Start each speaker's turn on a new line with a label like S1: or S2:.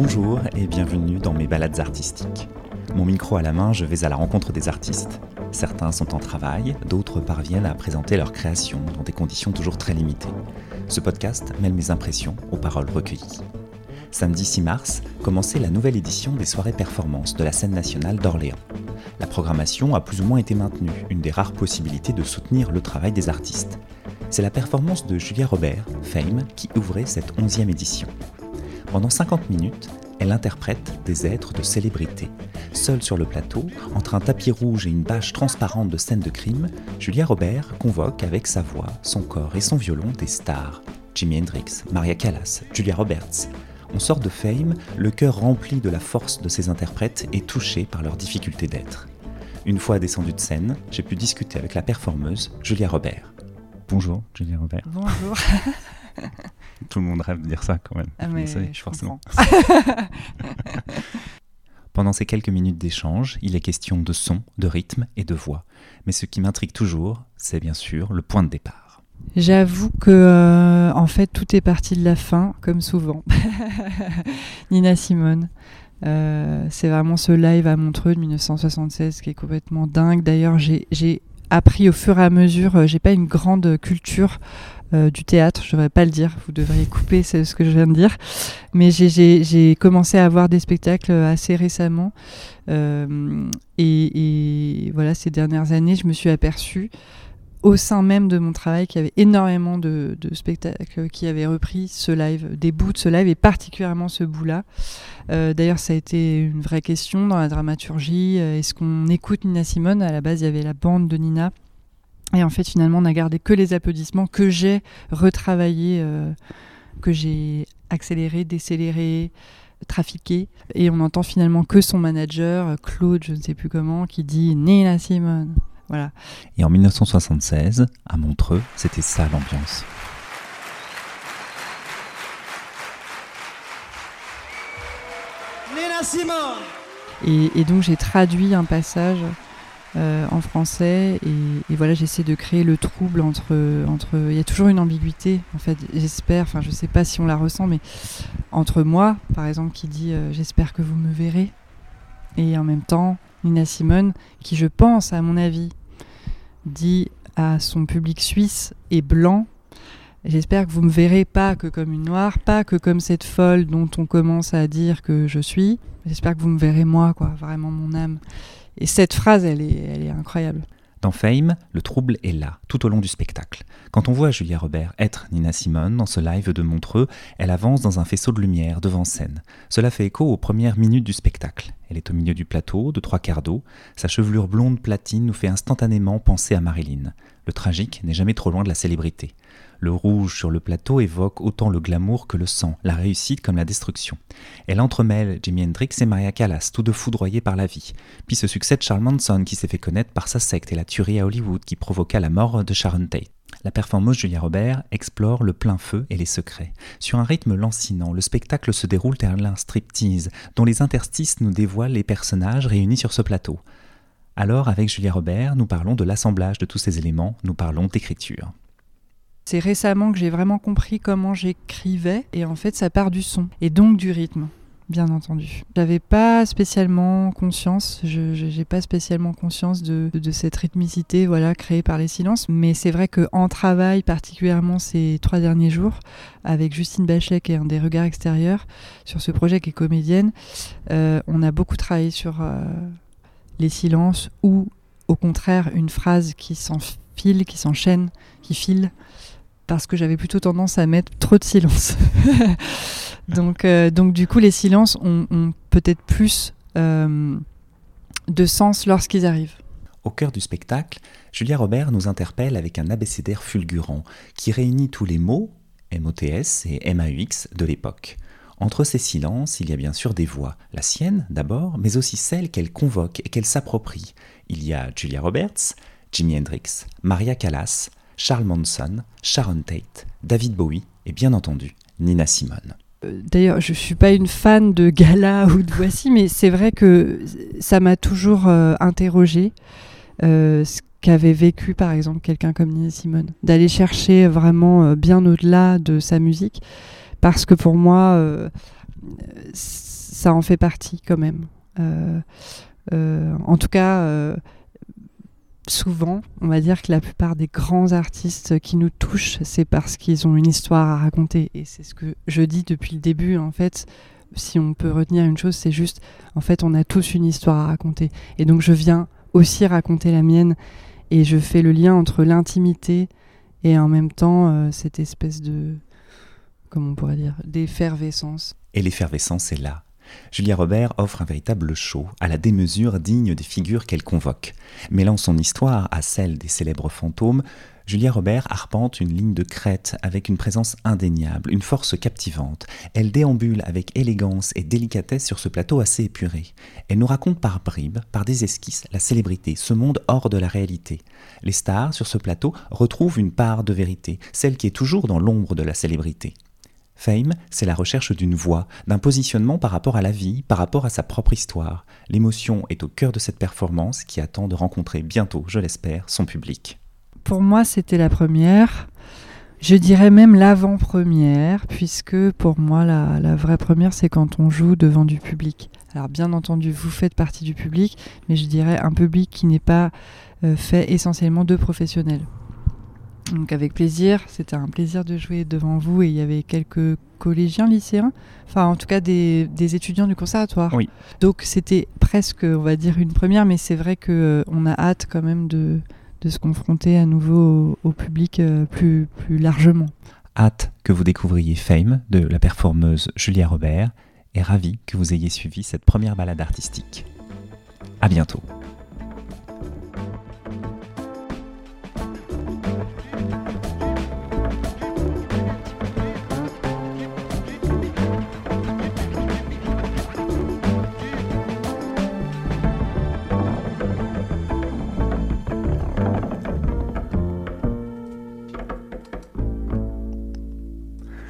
S1: Bonjour et bienvenue dans mes balades artistiques. Mon micro à la main, je vais à la rencontre des artistes. Certains sont en travail, d'autres parviennent à présenter leurs créations dans des conditions toujours très limitées. Ce podcast mêle mes impressions aux paroles recueillies. Samedi 6 mars, commençait la nouvelle édition des soirées performances de la scène nationale d'Orléans. La programmation a plus ou moins été maintenue, une des rares possibilités de soutenir le travail des artistes. C'est la performance de Julia Robert, Fame, qui ouvrait cette 11e édition. Pendant 50 minutes, elle interprète des êtres de célébrité. Seule sur le plateau, entre un tapis rouge et une bâche transparente de scènes de crime, Julia Robert convoque avec sa voix, son corps et son violon des stars. Jimi Hendrix, Maria Callas, Julia Roberts. On sort de Fame, le cœur rempli de la force de ces interprètes et touché par leur difficulté d'être. Une fois descendue de scène, j'ai pu discuter avec la performeuse Julia Robert. Bonjour, Julia Robert.
S2: Bonjour.
S1: Tout le monde rêve de dire ça quand même.
S2: Ah, mais je
S1: forcément. Pendant ces quelques minutes d'échange, il est question de son, de rythme et de voix. Mais ce qui m'intrigue toujours, c'est bien sûr le point de départ.
S2: J'avoue que euh, en fait tout est parti de la fin, comme souvent. Nina Simone. Euh, c'est vraiment ce live à Montreux de 1976 qui est complètement dingue. D'ailleurs, j'ai appris au fur et à mesure. euh, j'ai pas une grande culture euh, du théâtre, je devrais pas le dire. Vous devriez couper c'est ce que je viens de dire. Mais j'ai- commencé à voir des spectacles assez récemment. Euh, et, et voilà, ces dernières années, je me suis aperçue au sein même de mon travail qu'il y avait énormément de, spectacles qui avaient repris ce live, des bouts de ce live, et particulièrement ce bout-là. Euh, D'ailleurs, ça a été une vraie question dans la dramaturgie. Euh, Est-ce qu'on écoute Nina Simone? À la base, il y avait la bande de Nina. Et en fait, finalement, on n'a gardé que les applaudissements que j'ai retravaillé, euh, que j'ai accéléré, décéléré, trafiqué. Et on entend finalement que son manager, Claude, je ne sais plus comment, qui dit Nina Simone. Voilà.
S1: Et en 1976, à Montreux, c'était ça l'ambiance.
S3: Nina Simone
S2: Et, et donc j'ai traduit un passage euh, en français et, et voilà j'essaie de créer le trouble entre entre il y a toujours une ambiguïté en fait j'espère enfin je sais pas si on la ressent mais entre moi par exemple qui dit euh, j'espère que vous me verrez et en même temps Nina Simone qui je pense à mon avis dit à son public suisse et blanc J'espère que vous me verrez pas que comme une noire, pas que comme cette folle dont on commence à dire que je suis. J'espère que vous me verrez moi, quoi, vraiment mon âme. Et cette phrase, elle est, elle est incroyable.
S1: Dans Fame, le trouble est là, tout au long du spectacle. Quand on voit Julia Robert être Nina Simone dans ce live de Montreux, elle avance dans un faisceau de lumière devant scène. Cela fait écho aux premières minutes du spectacle. Elle est au milieu du plateau, de trois quarts d'eau. Sa chevelure blonde platine nous fait instantanément penser à Marilyn. Le tragique n'est jamais trop loin de la célébrité. Le rouge sur le plateau évoque autant le glamour que le sang, la réussite comme la destruction. Elle entremêle Jimi Hendrix et Maria Callas, tous deux foudroyés par la vie. Puis se succède Charles Manson qui s'est fait connaître par sa secte et la tuerie à Hollywood qui provoqua la mort de Sharon Tate. La performeuse Julia Robert explore le plein feu et les secrets. Sur un rythme lancinant, le spectacle se déroule tel un striptease, dont les interstices nous dévoilent les personnages réunis sur ce plateau. Alors, avec Julia Robert, nous parlons de l'assemblage de tous ces éléments, nous parlons d'écriture.
S2: C'est récemment que j'ai vraiment compris comment j'écrivais, et en fait, ça part du son, et donc du rythme, bien entendu. J'avais pas spécialement conscience, je j'ai pas spécialement conscience de, cette rythmicité, voilà, créée par les silences, mais c'est vrai que en travail, particulièrement ces trois derniers jours, avec Justine Bachek et un des regards extérieurs sur ce projet qui est comédienne, euh, on a beaucoup travaillé sur euh, les silences ou au contraire une phrase qui s'enfile, qui s'enchaîne, qui file, parce que j'avais plutôt tendance à mettre trop de silence. donc, euh, donc du coup, les silences ont, ont peut-être plus euh, de sens lorsqu'ils arrivent.
S1: Au cœur du spectacle, Julia Robert nous interpelle avec un abécédaire fulgurant qui réunit tous les mots, MOTS et MAUX, de l'époque. Entre ces silences, il y a bien sûr des voix, la sienne d'abord, mais aussi celles qu'elle convoque et qu'elle s'approprie. Il y a Julia Roberts, Jimi Hendrix, Maria Callas, Charles Manson, Sharon Tate, David Bowie et bien entendu Nina Simone.
S2: Euh, D'ailleurs, je suis pas une fan de gala ou de voici, mais c'est vrai que ça m'a toujours euh, interrogé euh, ce qu'avait vécu, par exemple, quelqu'un comme Nina Simone, d'aller chercher vraiment euh, bien au-delà de sa musique, parce que pour moi, euh, ça en fait partie quand même. en tout cas, souvent, on va dire que la plupart des grands artistes qui nous touchent, c'est parce qu'ils ont une histoire à raconter. Et c'est ce que je dis depuis le début, en fait. Si on peut retenir une chose, c'est juste, en fait, on a tous une histoire à raconter. Et donc, je viens aussi raconter la mienne. Et je fais le lien entre l'intimité et en même temps euh, cette espèce de, comment on pourrait dire, d'effervescence.
S1: Et l'effervescence est là. Julia Robert offre un véritable show, à la démesure digne des figures qu'elle convoque. Mêlant son histoire à celle des célèbres fantômes, Julia Robert arpente une ligne de crête avec une présence indéniable, une force captivante. Elle déambule avec élégance et délicatesse sur ce plateau assez épuré. Elle nous raconte par bribes, par des esquisses, la célébrité, ce monde hors de la réalité. Les stars sur ce plateau retrouvent une part de vérité, celle qui est toujours dans l'ombre de la célébrité. Fame, c'est la recherche d'une voix, d'un positionnement par rapport à la vie, par rapport à sa propre histoire. L'émotion est au cœur de cette performance qui attend de rencontrer bientôt, je l'espère, son public.
S2: Pour moi, c'était la première. Je dirais même l'avant-première, puisque pour moi, la, vraie première, c'est quand on joue devant du public. Alors bien entendu, vous faites partie du public, mais je dirais un public qui n'est pas euh, fait essentiellement de professionnels. Donc avec plaisir, c'était un plaisir de jouer devant vous et il y avait quelques collégiens, lycéens, enfin en tout cas des, étudiants du conservatoire.
S1: Oui.
S2: Donc c'était presque, on va dire, une première, mais c'est vrai qu'on euh, on a hâte quand même de, se confronter à nouveau au, public euh, plus, plus largement.
S1: Hâte que vous découvriez Fame de la performeuse Julia Robert et ravi que vous ayez suivi cette première balade artistique. À bientôt.